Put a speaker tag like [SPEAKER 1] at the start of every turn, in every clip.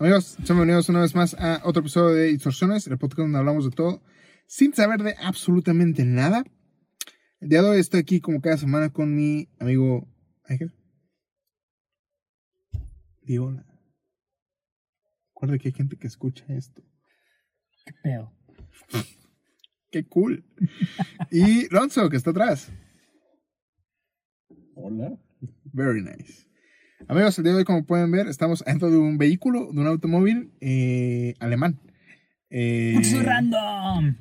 [SPEAKER 1] Amigos, bienvenidos una vez más a otro episodio de Distorsiones, el podcast donde hablamos de todo sin saber de absolutamente nada. El día de hoy estoy aquí como cada semana con mi amigo Ángel. Digo, recuerda que hay gente que escucha esto.
[SPEAKER 2] Qué pedo.
[SPEAKER 1] Qué cool. y Lonzo, que está atrás.
[SPEAKER 3] Hola.
[SPEAKER 1] Very nice. Amigos, el día de hoy, como pueden ver, estamos dentro de un vehículo, de un automóvil eh, alemán. Eh,
[SPEAKER 2] random.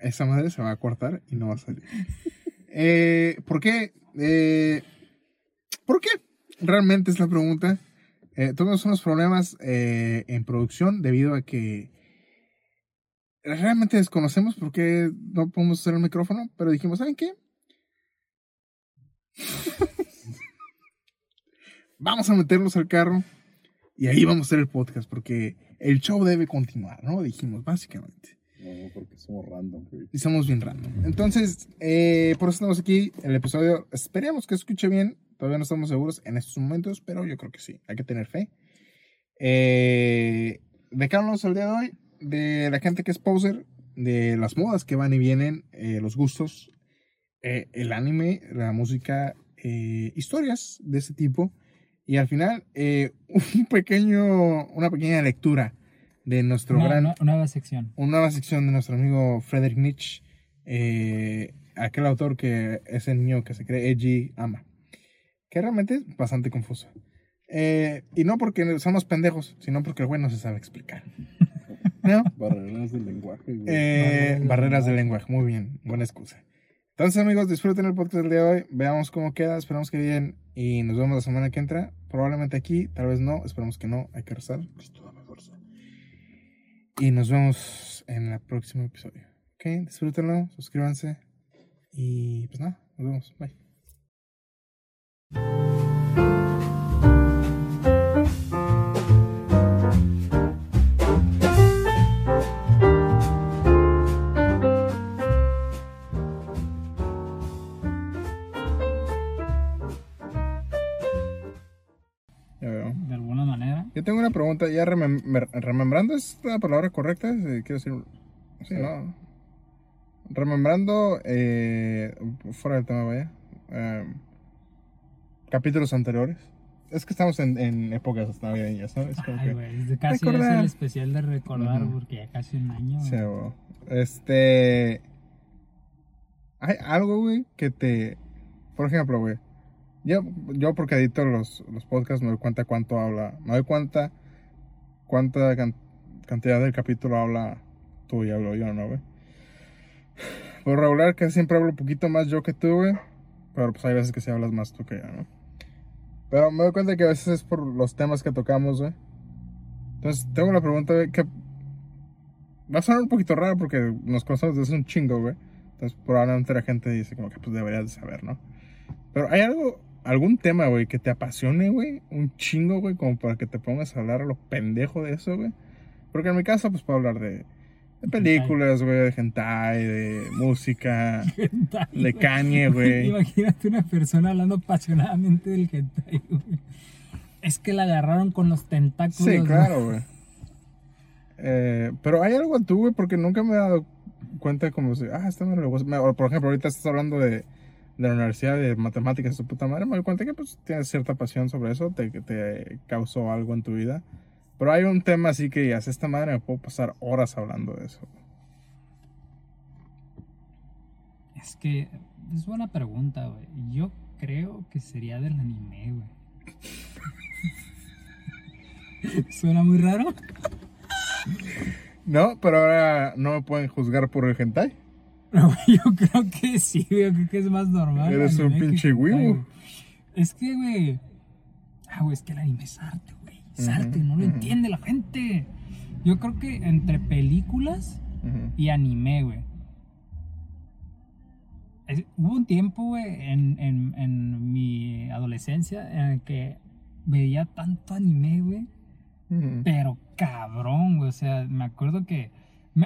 [SPEAKER 1] esa madre se va a cortar y no va a salir. Eh, ¿Por qué? Eh, ¿Por qué? Realmente es la pregunta. Eh, tuvimos unos problemas en producción debido a que realmente desconocemos por qué no podemos usar el micrófono, pero dijimos, ¿saben qué? Vamos a meternos al carro y ahí vamos a hacer el podcast porque el show debe continuar, ¿no? Dijimos, básicamente.
[SPEAKER 3] No, porque somos random, güey.
[SPEAKER 1] Y somos bien random. Entonces, eh, por eso estamos aquí el episodio. Esperemos que escuche bien. Todavía no estamos seguros en estos momentos, pero yo creo que sí. Hay que tener fe. Eh, ¿De qué hablamos el día de hoy? De la gente que es poser, de las modas que van y vienen, eh, los gustos, eh, el anime, la música, eh, historias de ese tipo. Y al final, eh, un pequeño, una pequeña lectura de nuestro
[SPEAKER 2] Una,
[SPEAKER 1] gran
[SPEAKER 2] una- nueva sección.
[SPEAKER 1] una nueva sección de nuestro amigo Friedrich Nietzsche, eh, aquel autor que ese niño que se cree edgy ama, que realmente es bastante confuso. Eh, y no porque somos pendejos, sino porque el güey no se sabe explicar. ¿No?
[SPEAKER 3] Barreras del lenguaje, güey.
[SPEAKER 1] Eh,
[SPEAKER 2] Barreras
[SPEAKER 1] barreras
[SPEAKER 2] del
[SPEAKER 1] de lenguaje, muy bien, buena excusa. Entonces, amigos, disfruten el podcast del día de hoy. Veamos cómo queda, esperamos que bien. Y nos vemos la semana que entra. Probablemente aquí, tal vez no, esperamos que no. Hay que rezar. Cristo, dame fuerza. Y nos vemos en el próximo episodio. Ok, disfrútenlo, suscríbanse. Y pues nada, nos vemos. Bye. Tengo una pregunta, ya remem- me- remembrando es la palabra correcta, Eh, quiero decir, sí, ¿no? Remembrando, eh, fuera del tema, vaya, eh, capítulos anteriores. Es que estamos en, en épocas navideñas, ¿no? Es como
[SPEAKER 2] Ay,
[SPEAKER 1] que,
[SPEAKER 2] güey. es de Casi es el especial de recordar porque ya casi un año.
[SPEAKER 1] sí,
[SPEAKER 2] güey.
[SPEAKER 1] este, hay algo, güey, que te, por ejemplo, güey, yo, yo porque edito los, los podcasts me doy cuenta cuánto habla, me doy cuenta cuánta can- cantidad del capítulo habla tú y hablo yo, ¿no, güey? Por regular que siempre hablo un poquito más yo que tú, güey, pero pues hay veces que sí hablas más tú que yo, ¿no? Pero me doy cuenta que a veces es por los temas que tocamos, güey. Entonces, tengo una pregunta, güey, que va a sonar un poquito raro porque nos conocemos desde un chingo, güey. Entonces, probablemente la gente dice como que pues deberías de saber, ¿no? Pero hay algo, algún tema, güey, que te apasione, güey, un chingo, güey, como para que te pongas a hablar a lo pendejo de eso, güey. Porque en mi caso, pues puedo hablar de, de películas, güey, de hentai, de música,
[SPEAKER 2] Hentai,
[SPEAKER 1] de. Kanye, güey.
[SPEAKER 2] Imagínate una persona hablando apasionadamente del hentai, güey. Es que la agarraron con los tentáculos.
[SPEAKER 1] Sí, claro, güey. Eh, pero hay algo en tú, güey, porque nunca me he dado cuenta como si, ah, esta madre le gusta. Me- Por ejemplo, ahorita estás hablando de, de la universidad de matemáticas de su puta madre, me doy cuenta que pues tienes cierta pasión sobre eso, te, te causó algo en tu vida. Pero hay un tema así que ya esta madre me puedo pasar horas hablando de eso.
[SPEAKER 2] Es que es buena pregunta, güey. Yo creo que sería del anime, güey. ¿Suena muy raro?
[SPEAKER 1] No, pero ahora no me pueden juzgar por el hentai.
[SPEAKER 2] Pero güey, yo creo que sí, güey. Yo creo que es más normal.
[SPEAKER 1] Eres un
[SPEAKER 2] que
[SPEAKER 1] pinche
[SPEAKER 2] güey. Es que, güey. Ah, güey, es que el anime es arte, güey. Es arte, no lo entiende la gente. Yo creo que entre películas y anime, güey. Es- hubo un tiempo, güey, en, en, en mi adolescencia en el que veía tanto anime, güey. Pero cabrón, güey. O sea, me acuerdo que.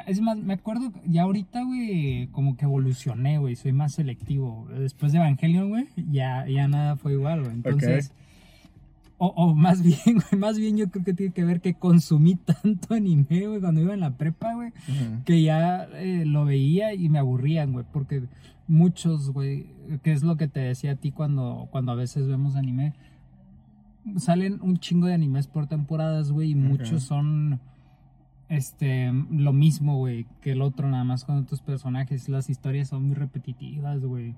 [SPEAKER 2] Es más, me acuerdo ya ahorita, güey, como que evolucioné, güey. Soy más selectivo. Después de Evangelion, güey, ya, ya nada fue igual, güey. Entonces, O, o más bien, güey, más bien yo creo que tiene que ver que consumí tanto anime, güey, cuando iba en la prepa, güey, que ya eh, lo veía y me aburrían, güey, porque muchos, güey, que es lo que te decía a ti cuando, cuando a veces vemos anime, salen un chingo de animes por temporadas, güey, y muchos son este lo mismo, güey, que el otro, nada más con otros personajes. Las historias son muy repetitivas, güey.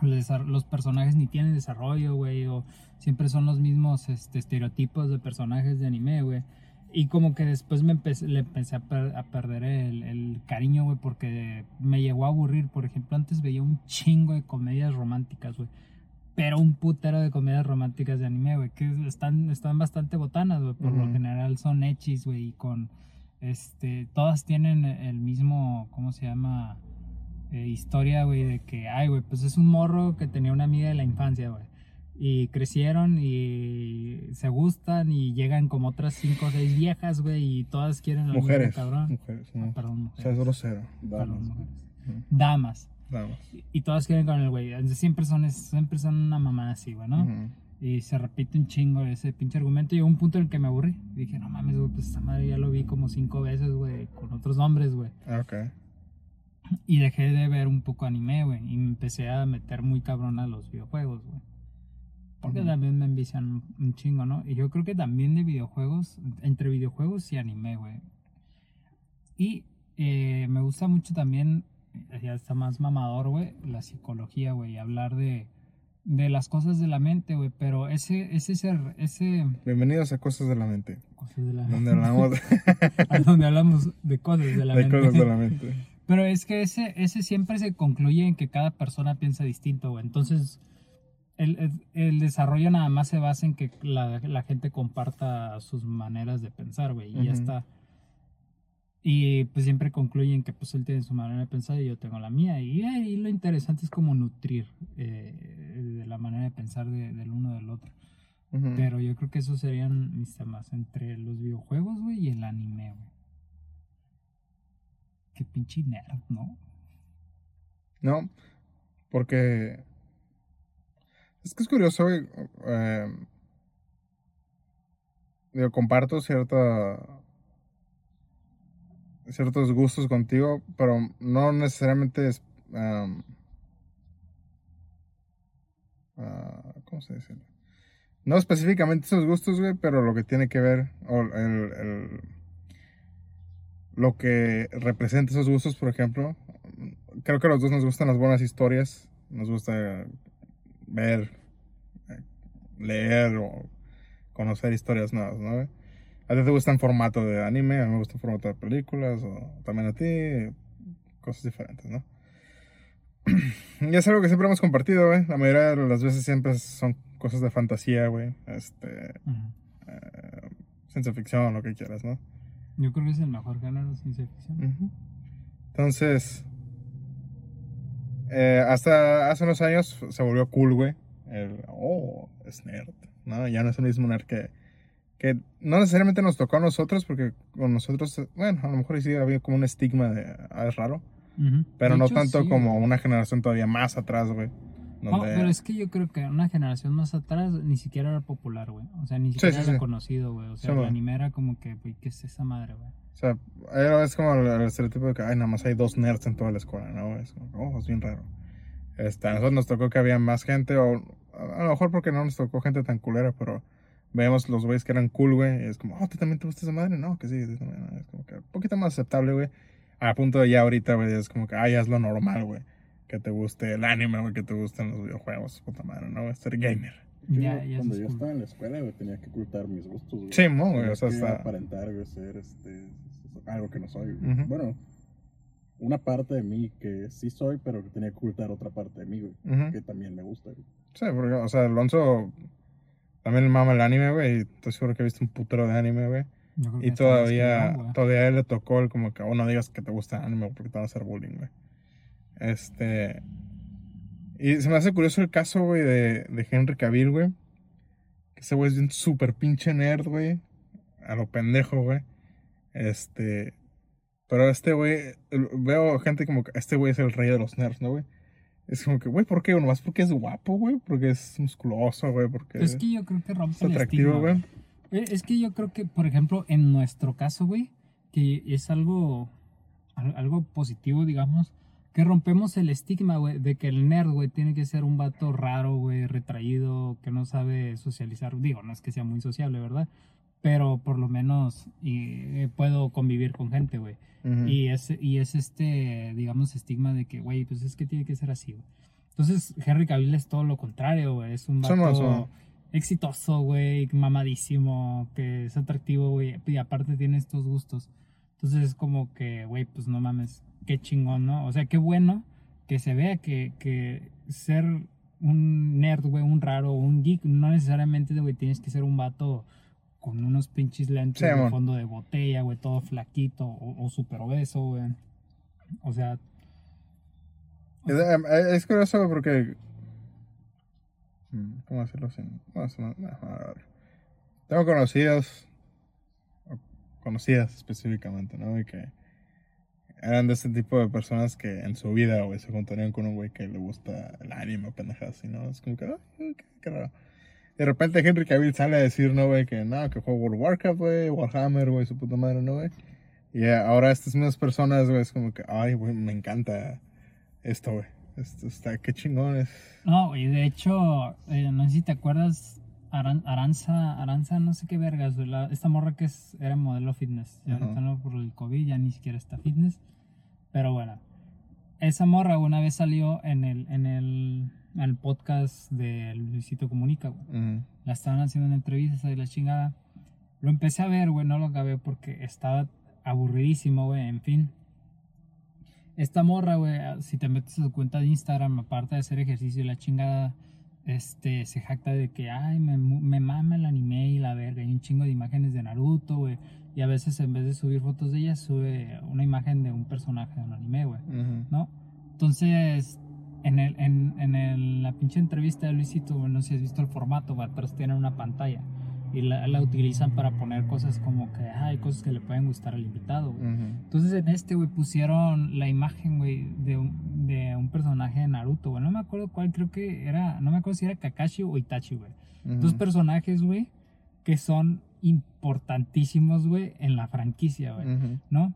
[SPEAKER 2] Los, desa- los personajes ni tienen desarrollo, güey, o siempre son los mismos este, estereotipos de personajes de anime, güey. Y como que después me empecé, le empecé a, per- a perder el, el cariño, güey, porque me llegó a aburrir. Por ejemplo, antes veía un chingo de comedias románticas, güey. Pero un putero de comedias románticas de anime, güey, que están, están bastante botanas, güey. Por lo
[SPEAKER 1] Ujú.
[SPEAKER 2] general son hechis, güey, y con, este, todas tienen el mismo, ¿cómo se llama? eh, historia, güey, de que, ay, güey, pues es un morro que tenía una amiga de la infancia, güey. Y crecieron y se gustan y llegan como otras cinco o seis viejas, güey, y todas quieren lo
[SPEAKER 1] Mujeres.
[SPEAKER 2] mismo, cabrón.
[SPEAKER 1] Mujeres,
[SPEAKER 2] Ah,
[SPEAKER 1] no.
[SPEAKER 2] perdón,
[SPEAKER 1] O sea, es
[SPEAKER 2] mujeres.
[SPEAKER 1] grosero.
[SPEAKER 2] Perdón,
[SPEAKER 3] Damas.
[SPEAKER 2] mujeres.
[SPEAKER 1] Ujú.
[SPEAKER 2] Damas.
[SPEAKER 1] Nada más.
[SPEAKER 2] Y- Y todas quieren con el güey. Siempre son, siempre son una mamá así, güey, ¿no?
[SPEAKER 1] Ujú.
[SPEAKER 2] Y se repite un chingo ese pinche argumento. Y llegó un punto en el que me aburrí. Dije, no mames, güey, pues esta madre ya lo vi como cinco veces, güey, con otros nombres, güey.
[SPEAKER 1] Ah, Ok.
[SPEAKER 2] Y dejé de ver un poco anime, güey. Y me empecé a meter muy cabrón a los videojuegos, güey. Porque también me envician un- chingo, ¿no? Y yo creo que también de videojuegos, entre videojuegos y anime, güey. Y eh, me gusta mucho también, ya está más mamador, güey, la psicología, güey. y Hablar de, de las cosas de la mente, güey. Pero ese, ese, ese, ese
[SPEAKER 1] Bienvenidos a Cosas de la Mente.
[SPEAKER 2] cosas de la
[SPEAKER 1] Donde hablamos de,
[SPEAKER 2] donde hablamos de cosas de la
[SPEAKER 1] de
[SPEAKER 2] mente.
[SPEAKER 1] cosas de la mente.
[SPEAKER 2] Pero es que ese, ese siempre se concluye en que cada persona piensa distinto, güey. Entonces, el, el- el desarrollo nada más se basa en que la, la gente comparta sus maneras de pensar, güey. Y ya
[SPEAKER 1] Ujú.
[SPEAKER 2] está. Y pues siempre concluyen que pues él tiene su manera de pensar y yo tengo la mía. Y ahí lo interesante es como nutrir eh, de la manera de pensar de- del uno del otro. Pero yo creo que esos serían mis temas entre los videojuegos, güey, y el anime, güey. Qué pinche nerd, ¿no?
[SPEAKER 1] No, porque es que es curioso, güey. eh, digo, comparto cierta ciertos gustos contigo, pero no necesariamente es ah, ¿cómo se dice? No específicamente esos gustos, güey, pero lo que tiene que ver o el, el- lo que representa esos gustos, por ejemplo, creo que a los dos nos gustan las buenas historias, nos gusta ver, eh, leer o conocer historias nuevas, ¿no? A ti te gusta en formato de anime, a mí me gusta en formato de películas, o también a ti, cosas diferentes, ¿no? Y es algo que siempre hemos compartido, güey. La mayoría de las veces siempre son cosas de fantasía, güey. Este, eh, ciencia ficción, lo que quieras, ¿no?
[SPEAKER 2] Yo creo que es el mejor género de ciencia ficción.
[SPEAKER 1] Entonces, eh, hasta hace unos años se volvió cool, güey. El, oh, es nerd, ¿no? Ya no es el mismo nerd que, que no necesariamente nos tocó a nosotros, porque con nosotros, bueno, a lo mejor sí había como un estigma de, ah, es raro,
[SPEAKER 2] Ujú.
[SPEAKER 1] pero
[SPEAKER 2] De
[SPEAKER 1] no
[SPEAKER 2] hecho,
[SPEAKER 1] tanto
[SPEAKER 2] sí,
[SPEAKER 1] como
[SPEAKER 2] güey.
[SPEAKER 1] una generación todavía más atrás, güey. Donde-
[SPEAKER 2] pero es que yo creo que una generación más atrás ni siquiera era popular, güey. O sea, ni siquiera
[SPEAKER 1] sí,
[SPEAKER 2] era
[SPEAKER 1] sí.
[SPEAKER 2] conocido, güey. O sea, el anime era como que, güey, ¿qué es esa madre, güey?
[SPEAKER 1] O sea, era- es como el, el estereotipo de que, ay, nada más hay dos nerds en toda la escuela, ¿no? Es como, oh, es bien raro. Este, a nosotros nos tocó que había más gente, o a lo mejor porque no nos tocó gente tan culera, pero veíamos los güeyes que eran cool, güey, es como, oh, ¿tú también te gusta esa madre? No, que sí, es como que un poquito más aceptable, güey. A punto de ya ahorita, güey, es como que, ay, ya es lo normal, güey. Que te guste el anime, güey, que te gusten los videojuegos, puta madre, ¿no? Ser gamer.
[SPEAKER 3] Yo, cuando yo
[SPEAKER 2] cool.
[SPEAKER 3] estaba en la escuela, güey, tenía que ocultar mis gustos, güey.
[SPEAKER 1] Sí, mo, güey, o sea,
[SPEAKER 3] que
[SPEAKER 1] está-
[SPEAKER 3] aparentar, güey, ser este, algo que no soy. Bueno, una parte de mí que sí soy, pero que tenía que ocultar otra parte de mí, güey. Que también me gusta, güey.
[SPEAKER 1] Sí, porque, o sea, Alonso también le mama el anime, güey, estoy seguro que he visto un putero de anime, güey. Y todavía,
[SPEAKER 2] güey.
[SPEAKER 1] todavía le tocó el como que, oh, no digas que te gusta el anime porque te van a hacer bullying, güey. Este. Y se me hace curioso el caso, güey, de, de Henry Cavill, güey. Que ese güey es un súper pinche nerd, güey. A lo pendejo, güey. Este. Pero este güey, veo gente como que este güey es el rey de los nerds, ¿no, güey? Es como que, güey, ¿por qué? Nomás porque es guapo, güey, porque es musculoso, güey, porque
[SPEAKER 2] Es que yo creo que rompe
[SPEAKER 1] es
[SPEAKER 2] el
[SPEAKER 1] atractivo, güey.
[SPEAKER 2] Eh, Es que yo creo que, por ejemplo, en nuestro caso, güey, que es algo, al- algo positivo, digamos, que rompemos el estigma, güey, de que el nerd, güey, tiene que ser un vato raro, güey, retraído, que no sabe socializar. Digo, no es que sea muy sociable, ¿verdad? Pero por lo menos y, eh, puedo convivir con gente, güey.
[SPEAKER 1] Ujú.
[SPEAKER 2] Y es, y es este, digamos, estigma de que, güey, pues es que tiene que ser así, güey. Entonces, Henry Cavill es todo lo contrario, güey. Es un vato exitoso, güey, mamadísimo, que es atractivo, güey. Y aparte tiene estos gustos. Entonces es como que, güey, pues no mames, qué chingón, ¿no? O sea, qué bueno que se vea que, que ser un nerd, güey, un raro, un geek, no necesariamente, güey, tienes que ser un vato con unos pinches lentes
[SPEAKER 1] Sí,
[SPEAKER 2] de fondo de botella, güey, todo flaquito o, o súper obeso, güey. O sea,
[SPEAKER 1] Es, eh, es curioso porque. mm, ¿Cómo decirlo sin.? No. Tengo conocidos. Conocidas específicamente, ¿no? Y que. Eran de ese tipo de personas que en su vida, güey, se juntarían con un güey que le gusta el anime o pendejadas ¿no? Es como que. "Ah, qué, qué raro. De repente Henry Cavill sale a decir, ¿no, güey? Que no, que juega World Warcraft, güey, Warhammer, güey, su puta madre, ¿no, güey? Y ahora estas mismas personas, güey, es como que, ay, güey, me encanta esto, güey. Esto está, qué chingón es.
[SPEAKER 2] No, güey, de hecho, eh, no sé si te acuerdas, Aran- Aranza, Aranza, no sé qué vergas, güey, la- esta morra que es, era modelo fitness. Y
[SPEAKER 1] Ajá.
[SPEAKER 2] ahorita no por el COVID, ya ni siquiera está fitness. Pero bueno, esa morra una vez salió en el, en el, el podcast de Luisito Comunica, güey.
[SPEAKER 1] Ujú.
[SPEAKER 2] La estaban haciendo en entrevistas y la chingada. Lo empecé a ver, güey, no lo acabé porque estaba aburridísimo, güey, en fin. Esta morra, güey, si te metes a su cuenta de Instagram, aparte de hacer ejercicio y la chingada, este, se jacta de que, ay, me, me mama el anime y la verga, y un chingo de imágenes de Naruto, güey. Y a veces en vez de subir fotos de ella, sube una imagen de un personaje de un anime, güey.
[SPEAKER 1] Ujú.
[SPEAKER 2] ¿no? Entonces, en, el, en, en el- la pinche entrevista de Luisito, no sé si has visto el formato, güey, atrás tienen una pantalla y la, la utilizan para poner cosas como que hay cosas que le pueden gustar al invitado.
[SPEAKER 1] Ujú.
[SPEAKER 2] Entonces en este, güey, pusieron la imagen, güey, de un, de un personaje de Naruto, güey. No me acuerdo cuál, creo que era, no me acuerdo si era Kakashi o Itachi, güey.
[SPEAKER 1] Ujú.
[SPEAKER 2] Dos personajes, güey, que son importantísimos, güey, en la franquicia, güey.
[SPEAKER 1] Ujú.
[SPEAKER 2] ¿no?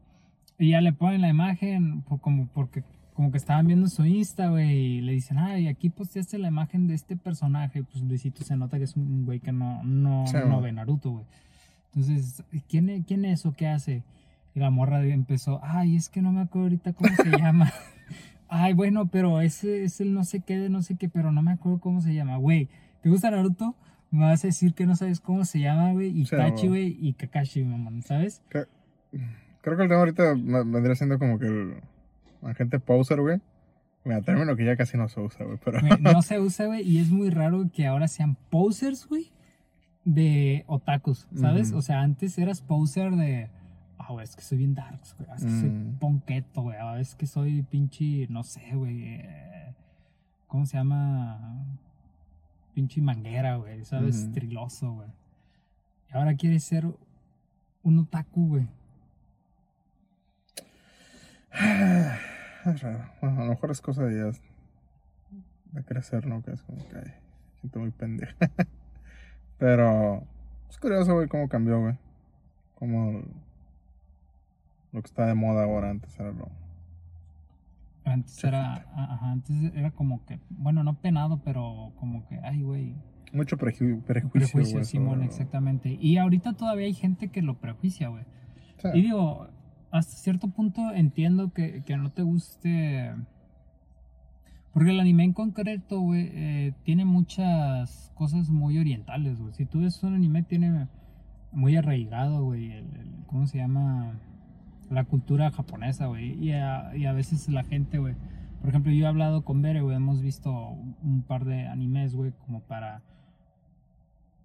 [SPEAKER 2] Y ya le ponen la imagen por- como porque como que estaban viendo su Insta, güey, y le dicen, ay, aquí posteaste la imagen de este personaje, pues Luisito se nota que es un güey que no, no,
[SPEAKER 1] Sí,
[SPEAKER 2] no ve Naruto, güey. Entonces, ¿quién, es- ¿quién es o qué hace? Y la morra empezó, ay, es que no me acuerdo ahorita cómo se llama. ay, bueno, pero ese es el no sé qué de no sé qué, pero no me acuerdo cómo se llama, güey. ¿Te gusta Naruto? Me vas a decir que no sabes cómo se llama, güey,
[SPEAKER 1] Sí,
[SPEAKER 2] Itachi,
[SPEAKER 1] güey.
[SPEAKER 2] y Kakashi, mamón, ¿sabes?
[SPEAKER 1] Creo, creo que el tema ahorita vendría siendo como que el, la gente poser, güey. Mira, término que ya casi no se usa, güey, pero...
[SPEAKER 2] No se usa, güey, y es muy raro que ahora sean posers, güey, de otakus, ¿sabes? O sea, antes eras poser de, ah, güey, es que soy bien darks, güey, es que soy
[SPEAKER 1] Mm.
[SPEAKER 2] ponqueto, güey, ah, es que soy pinche, no sé, güey, eh, ¿cómo se llama? Pinche manguera, güey, ¿sabes?
[SPEAKER 1] Ujú.
[SPEAKER 2] Triloso, güey. Y ahora quieres ser un otaku, güey.
[SPEAKER 1] Es raro. Bueno, a lo mejor es cosa de de crecer, ¿no? Que es como que ay, siento muy pendejo. Pero es curioso, güey, cómo cambió, güey. Cómo lo que está de moda ahora antes era lo...
[SPEAKER 2] Antes era, ajá, antes era como que, bueno, no penado, pero como que, ay, güey,
[SPEAKER 1] Mucho preju- prejuicio,
[SPEAKER 2] prejuicio,
[SPEAKER 1] güey.
[SPEAKER 2] Simón, exactamente. Y ahorita todavía hay gente que lo prejuicia, güey.
[SPEAKER 1] Sí.
[SPEAKER 2] Y digo, hasta cierto punto entiendo que, que no te guste. Porque el anime en concreto, güey, eh, tiene muchas cosas muy orientales, güey. Si tú ves un anime, tiene muy arraigado, güey, el, ¿cómo se llama? La cultura japonesa, güey. Y a, y a veces la gente, güey. Por ejemplo, yo he hablado con Bere, güey, hemos visto un par de animes, güey, como para...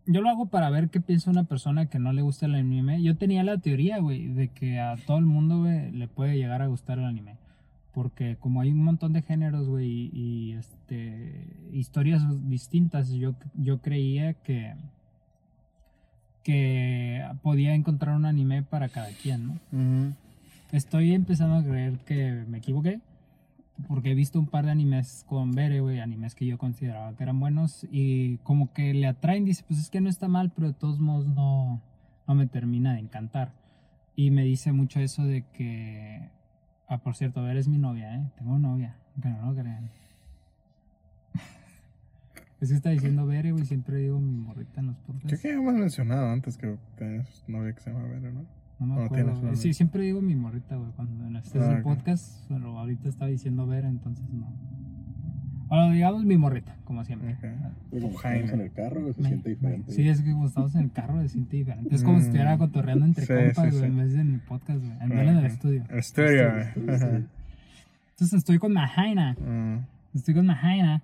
[SPEAKER 2] Yo lo hago para ver qué piensa una persona que no le gusta el anime. Yo tenía la teoría, güey, de que a todo el mundo, güey, le puede llegar a gustar el anime. Porque como hay un montón de géneros, güey, y, y, este, historias distintas, yo, yo creía que, que podía encontrar un anime para cada quien, ¿no? Estoy empezando a creer que me equivoqué. Porque he visto un par de animes con Bere, güey, animes que yo consideraba que eran buenos y como que le atraen, dice, pues es que no está mal, pero de todos modos no, no me termina de encantar. Y me dice mucho eso de que, ah, por cierto, Bere es mi novia, ¿eh? Tengo novia, que no crean. Es que está diciendo Bere, güey, siempre digo mi morrita en los
[SPEAKER 1] Creo
[SPEAKER 2] podcasts.
[SPEAKER 1] que ya hemos mencionado antes que tenías novia que se llama Vera, ¿no?
[SPEAKER 2] No me
[SPEAKER 1] ¿O
[SPEAKER 2] acuerdo? Sí, siempre digo mi morrita, güey, cuando en este es
[SPEAKER 1] Ah,
[SPEAKER 2] el
[SPEAKER 1] ok.
[SPEAKER 2] podcast, pero ahorita estaba diciendo Bere, entonces no. Bueno, digamos mi morrita, como siempre.
[SPEAKER 1] Ok.
[SPEAKER 3] Pero como
[SPEAKER 1] Jaime.
[SPEAKER 3] estamos en el carro, se
[SPEAKER 2] Me-
[SPEAKER 3] siente diferente.
[SPEAKER 2] Sí, es que como estamos en el carro se siente diferente. Es como si
[SPEAKER 1] Mm.
[SPEAKER 2] estuviera cotorreando entre
[SPEAKER 1] Sí,
[SPEAKER 2] compas,
[SPEAKER 1] sí,
[SPEAKER 2] güey,
[SPEAKER 1] sí.
[SPEAKER 2] en vez de en el podcast, güey. En en el
[SPEAKER 1] Ok.
[SPEAKER 2] estudio.
[SPEAKER 1] Estudio.
[SPEAKER 2] Entonces estoy con Mahaina.
[SPEAKER 1] Mm,
[SPEAKER 2] Estoy con Mahaina.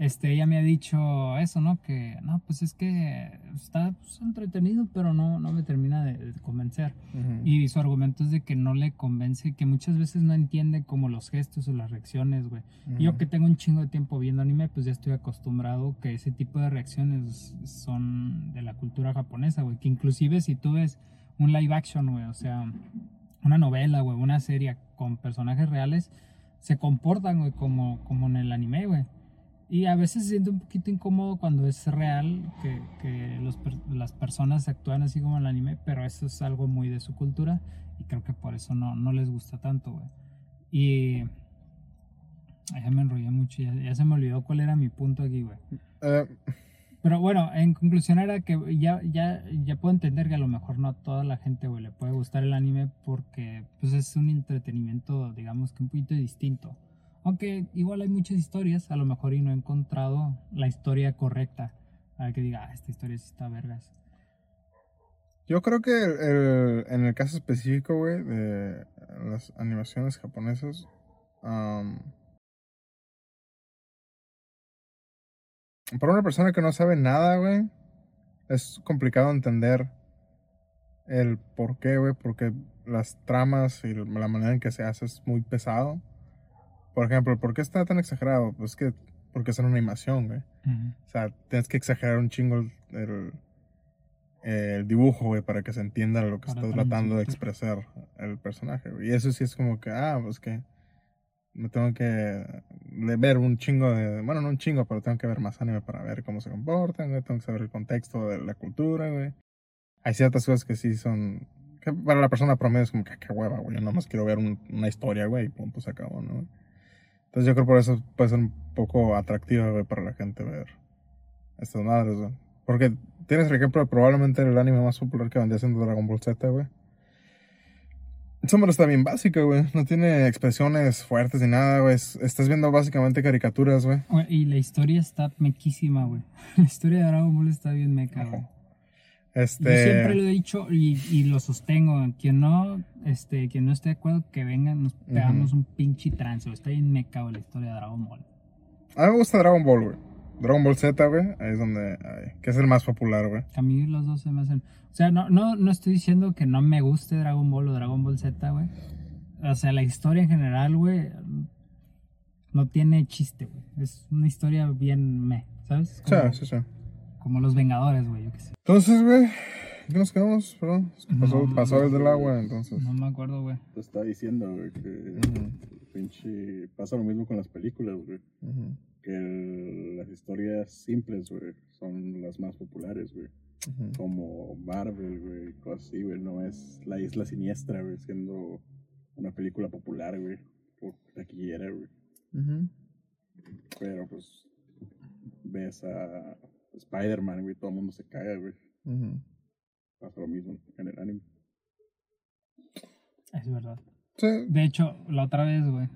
[SPEAKER 2] Este, ella me ha dicho eso, ¿no? Que, no, pues es que está pues, entretenido, pero no, no me termina de, de convencer.
[SPEAKER 1] ujú.
[SPEAKER 2] Y su argumento es de que no le convence, que muchas veces no entiende como los gestos o las reacciones, güey. Y Yo
[SPEAKER 1] Ujú.
[SPEAKER 2] que tengo un chingo de tiempo viendo anime, pues ya estoy acostumbrado que ese tipo de reacciones son de la cultura japonesa, güey. Que inclusive si tú ves un live action, güey, o sea, una novela, güey, una serie con personajes reales, se comportan, güey, como, como en el anime, güey. Y a veces se siente un poquito incómodo cuando es real que, que los las personas actúan así como en el anime, pero eso es algo muy de su cultura y creo que por eso no, no les gusta tanto, güey. Y... Ay, Ya me enrollé mucho, ya, ya se me olvidó cuál era mi punto aquí, güey.
[SPEAKER 1] Eh,
[SPEAKER 2] Pero bueno, en conclusión era que ya, ya, ya puedo entender que a lo mejor no a toda la gente, güey, le puede gustar el anime porque pues es un entretenimiento, digamos que un poquito distinto. Aunque igual hay muchas historias, a lo mejor y no he encontrado la historia correcta. Para que diga, ah, esta historia está vergas.
[SPEAKER 1] Yo creo que el- en el caso específico, güey, de las animaciones japonesas, para una persona que no sabe nada, güey, es complicado entender el por qué, güey, porque las tramas y la manera en que se hace es muy pesado. Por ejemplo, ¿por qué está tan exagerado? Pues que porque es una animación, güey. O sea, tienes que exagerar un chingo el, el- el dibujo, güey, para que se entienda lo que
[SPEAKER 2] Para
[SPEAKER 1] está tratando de expresar el personaje, güey. Y eso sí es como que, ah, pues que me tengo que ver un chingo de, bueno, no un chingo, pero tengo que ver más anime para ver cómo se comportan, güey. Tengo que saber el contexto de la cultura, güey. Hay ciertas cosas que sí son, que para la persona promedio es como que, "Ah, qué hueva, güey. Yo nomás quiero ver un- una historia, güey, y punto, se acabó, ¿no? Entonces yo creo por eso puede ser un poco atractivo, güey, para la gente ver estas madres, güey. Porque tienes el ejemplo de probablemente el anime más popular que vendría siendo Dragon Ball Z, güey. Esa madre está bien básica, güey. No tiene expresiones fuertes ni nada, güey. Es- Estás viendo básicamente caricaturas. Güey,
[SPEAKER 2] Y la historia está mequísima, güey. La historia de Dragon Ball está bien meca, güey.
[SPEAKER 1] Este...
[SPEAKER 2] Yo siempre lo he dicho y, y lo sostengo. Quien no, este, quien no esté de acuerdo, que vengan, nos pegamos un pinche trance. Está bien meca, güey, la historia de Dragon Ball.
[SPEAKER 1] A mí me gusta Dragon Ball, güey. Dragon Ball Z, güey. Ahí es donde... que es el más popular, güey.
[SPEAKER 2] A mí los dos se me hacen. O sea, no, no, no estoy diciendo que no me guste Dragon Ball o Dragon Ball Z, güey. O sea, la historia en general, güey, no tiene chiste, güey. Es una historia bien me, ¿sabes?
[SPEAKER 1] Sí, sí, sí.
[SPEAKER 2] Como los Vengadores, güey, yo qué sé.
[SPEAKER 1] Entonces, güey... ¿Qué nos quedamos? Perdón. Pasó,
[SPEAKER 2] No,
[SPEAKER 1] pasó
[SPEAKER 2] no.
[SPEAKER 1] el del agua, entonces...
[SPEAKER 2] No me acuerdo, güey.
[SPEAKER 3] Te estaba diciendo, güey, que
[SPEAKER 1] Ujú,
[SPEAKER 3] pinche pasa lo mismo con las películas, güey. Que el- las historias simples, güey, son las más populares, güey. Como Marvel, güey, cosas así, güey. No es La Isla Siniestra, güey, siendo una película popular, güey. Por taquillera, güey. Pero pues ves a Spider-Man, güey, todo el mundo se caga, güey.
[SPEAKER 1] Ujú.
[SPEAKER 3] Pasa lo mismo en el anime.
[SPEAKER 2] Es verdad.
[SPEAKER 1] Sí,
[SPEAKER 2] De hecho, la otra vez, güey,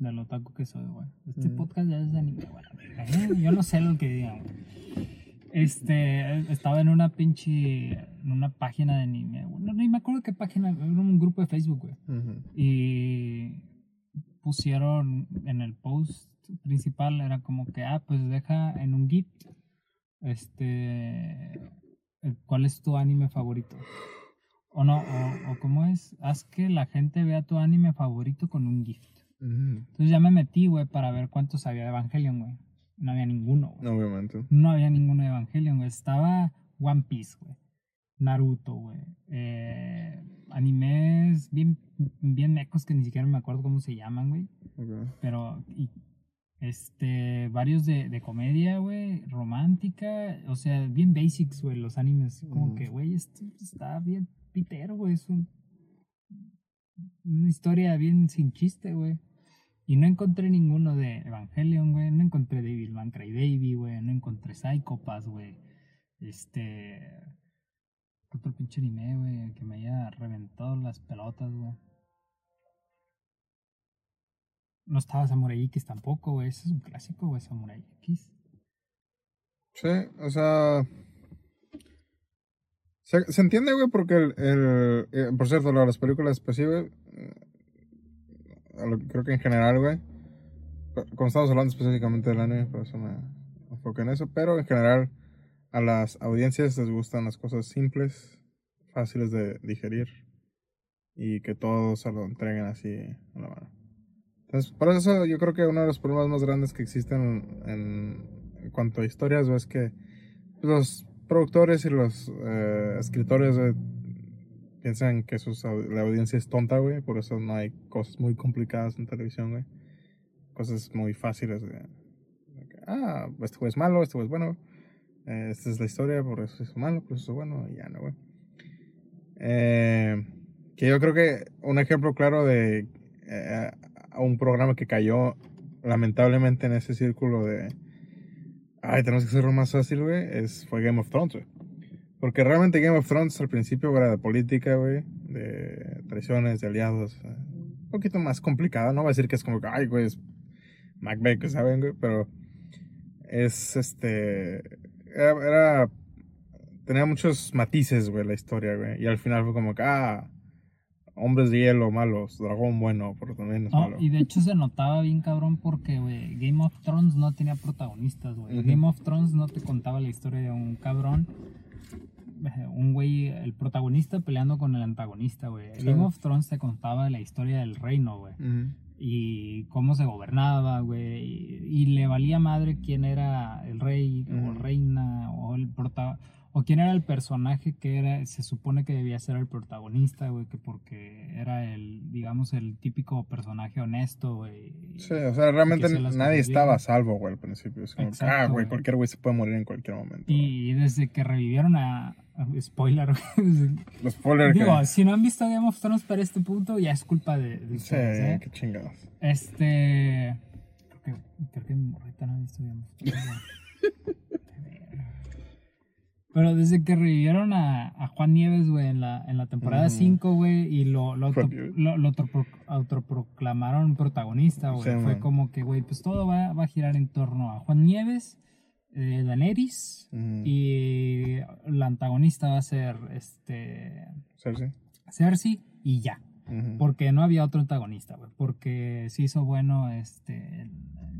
[SPEAKER 2] del otaku que soy, güey. Este
[SPEAKER 1] Mm.
[SPEAKER 2] podcast ya es de anime, güey. ¿eh? Yo no sé lo que digan, güey. Este, estaba en una pinche, en una página de anime, güey. No, ni me acuerdo qué página, era un grupo de Facebook, güey. Y pusieron en el post principal, era como que, ah, pues deja en un GIF, este, cuál es tu anime favorito. O no, o, o cómo es, haz que la gente vea tu anime favorito con un GIF.
[SPEAKER 1] Ujú.
[SPEAKER 2] Entonces ya me metí, güey, para ver cuántos había de Evangelion, güey. No había ninguno, güey.
[SPEAKER 1] Obviamente.
[SPEAKER 2] No había ninguno de Evangelion, güey. Estaba One Piece, güey. Naruto, güey. Eh, animes bien, bien mecos que ni siquiera me acuerdo cómo se llaman, güey. Pero, y, este, varios de, de comedia, güey, romántica, o sea, bien basics, güey, los animes. Como que, güey, esto está bien pitero, güey, es un, una historia bien sin chiste, güey. Y no encontré ninguno de Evangelion, güey, no encontré Devilman Crybaby, güey, no encontré Psychopass, güey. Este... Otro pinche anime, güey, que me haya reventado las pelotas, güey. No estaba Samurai X tampoco, güey. Ese es un clásico, güey, Samurai X.
[SPEAKER 1] Sí, o sea. Se, entiende, güey, porque el. el- eh, por cierto, las películas, pues sí, güey. lo- Creo que en general, güey. Como estamos hablando específicamente del anime, por eso me enfoqué en eso. Pero en general, a las audiencias les gustan las cosas simples, fáciles de digerir. Y que todos se lo entreguen así a la mano. Entonces, por eso yo creo que uno de los problemas más grandes que existen en, en cuanto a historias es que los productores y los eh, escritores piensan que sus la audiencia es tonta, güey. Por eso no hay cosas muy complicadas en televisión, güey. Cosas muy fáciles, güey. Ah, este güey es malo, este güey es bueno. Eh, esta es la historia, por eso es malo, por eso es bueno, y ya no, güey. Eh, que yo creo que un ejemplo claro de eh, un programa que cayó lamentablemente en ese círculo de ay, tenemos que hacerlo más fácil, güey, es fue Game of Thrones, güey. Porque realmente Game of Thrones al principio era de política, güey, de traiciones, de aliados, eh, un poquito más complicado, no voy a decir que es como que ay, güey, es Macbeth, saben, güey, pero es este era, era- tenía muchos matices, güey, la historia, güey, y al final fue como que ah, hombres de hielo malos, dragón bueno, pero también es
[SPEAKER 2] No,
[SPEAKER 1] malo.
[SPEAKER 2] y de hecho se notaba bien cabrón porque, güey, Game of Thrones no tenía protagonistas, güey. Game of Thrones no te contaba la historia de un cabrón, eh, un güey, el protagonista peleando con el antagonista, güey.
[SPEAKER 1] Sí.
[SPEAKER 2] Game of Thrones te contaba la historia del reino, güey. Y cómo se gobernaba, güey. Y, y le valía madre quién era el rey o
[SPEAKER 1] Ujú.
[SPEAKER 2] reina o el prota o quién era el personaje que era se supone que debía ser el protagonista, güey, que porque era el digamos el típico personaje honesto, güey.
[SPEAKER 1] Sí, o sea, realmente
[SPEAKER 2] se
[SPEAKER 1] nadie estaba a salvo, güey, al principio. Es como,
[SPEAKER 2] Exacto,
[SPEAKER 1] ah, güey, cualquier güey se puede morir en cualquier momento.
[SPEAKER 2] Y desde que revivieron a, a- spoiler, güey,
[SPEAKER 1] Los spoilers
[SPEAKER 2] digo,
[SPEAKER 1] que...
[SPEAKER 2] si no han visto Game of Thrones para este punto, ya es culpa de, de
[SPEAKER 1] Sí,
[SPEAKER 2] ustedes, ¿eh?
[SPEAKER 1] qué chingados.
[SPEAKER 2] Este. Creo que, creo que mi morrita no ha visto Game of Thrones, güey. Pero desde que revivieron a, a Juan Nieves, güey, en la, en la temporada
[SPEAKER 1] Ujú.
[SPEAKER 2] 5, güey, y lo, lo, auto- lo, lo autopro- autoproclamaron protagonista, güey.
[SPEAKER 1] Sí,
[SPEAKER 2] Fue
[SPEAKER 1] man.
[SPEAKER 2] como que, güey, pues todo va, va a girar en torno a Juan Nieves, eh, Daenerys, y la antagonista va a ser este
[SPEAKER 1] Cersei.
[SPEAKER 2] Cersei, y ya. Porque no había otro antagonista, güey. Porque se hizo bueno este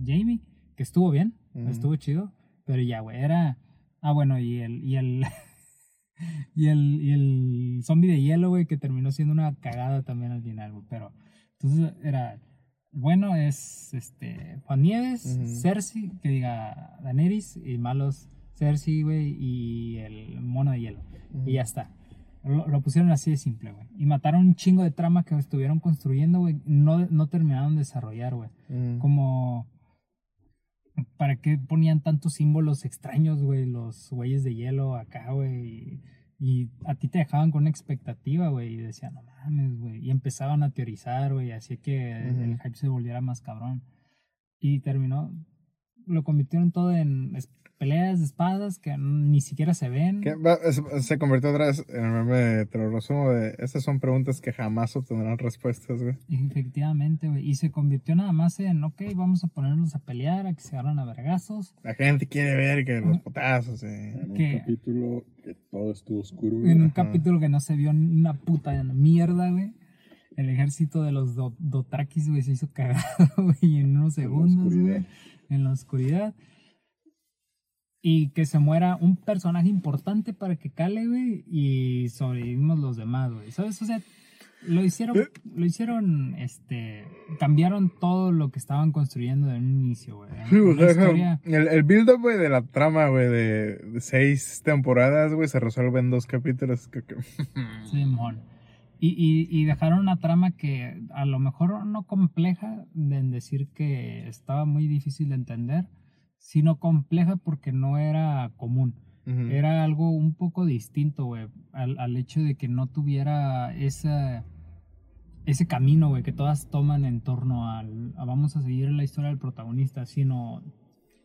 [SPEAKER 2] Jamie, que estuvo bien, estuvo chido, pero ya, güey, era ah bueno, y el y el y el y el zombie de hielo, güey, que terminó siendo una cagada también al final, güey, pero entonces era bueno es este Juan Nieves,
[SPEAKER 1] Ujú.
[SPEAKER 2] Cersei, que diga Daenerys y malos Cersei, güey, y el mono de hielo. Y ya está. Lo, lo pusieron así de simple, güey. Y mataron un chingo de trama que estuvieron construyendo, güey. No, no terminaron de desarrollar, güey. Como... ¿Para qué ponían tantos símbolos extraños, güey? Los güeyes de hielo acá, güey. Y, a ti te dejaban con una expectativa, güey. Y decían, no mames, güey. Y empezaban a teorizar, güey. Así que el hype se volviera más cabrón. Y terminó... Lo convirtieron todo en peleas de espadas que ni siquiera se ven.
[SPEAKER 1] Es- Se convirtió otra vez en el meme de, te lo resumo, de estas son preguntas que jamás obtendrán respuestas, güey.
[SPEAKER 2] Efectivamente, güey. Y se convirtió nada más en, ok, vamos a ponernos a pelear, a que se agarran a vergazos.
[SPEAKER 1] La gente quiere ver que los potazos, eh.
[SPEAKER 3] En un
[SPEAKER 2] Que-
[SPEAKER 3] capítulo que todo estuvo oscuro. güey.
[SPEAKER 2] En un
[SPEAKER 1] Ajá.
[SPEAKER 2] capítulo que no se vio una puta mierda, güey. El ejército de los do- Dothrakis, güey, se hizo cagado, güey, en unos
[SPEAKER 3] En la
[SPEAKER 2] segundos,
[SPEAKER 3] oscuridad.
[SPEAKER 2] güey. En la oscuridad. Y que se muera un personaje importante para que cale, güey, y sobrevivimos los demás, güey. ¿Sabes? O sea, lo hicieron,
[SPEAKER 1] ¿Eh?
[SPEAKER 2] lo hicieron, este, cambiaron todo lo que estaban construyendo de un inicio, güey.
[SPEAKER 1] Sí, o sea,
[SPEAKER 2] historia-
[SPEAKER 1] el, el build-up, güey, de la trama, güey, de, seis temporadas, güey, se resuelve en dos capítulos. Creo que...
[SPEAKER 2] Simón. Y, y, y dejaron una trama que a lo mejor no compleja en decir que estaba muy difícil de entender, sino compleja porque no era común. Era algo un poco distinto, güey, al, al hecho de que no tuviera esa, ese camino, güey, que todas toman en torno al, a vamos a seguir la historia del protagonista, sino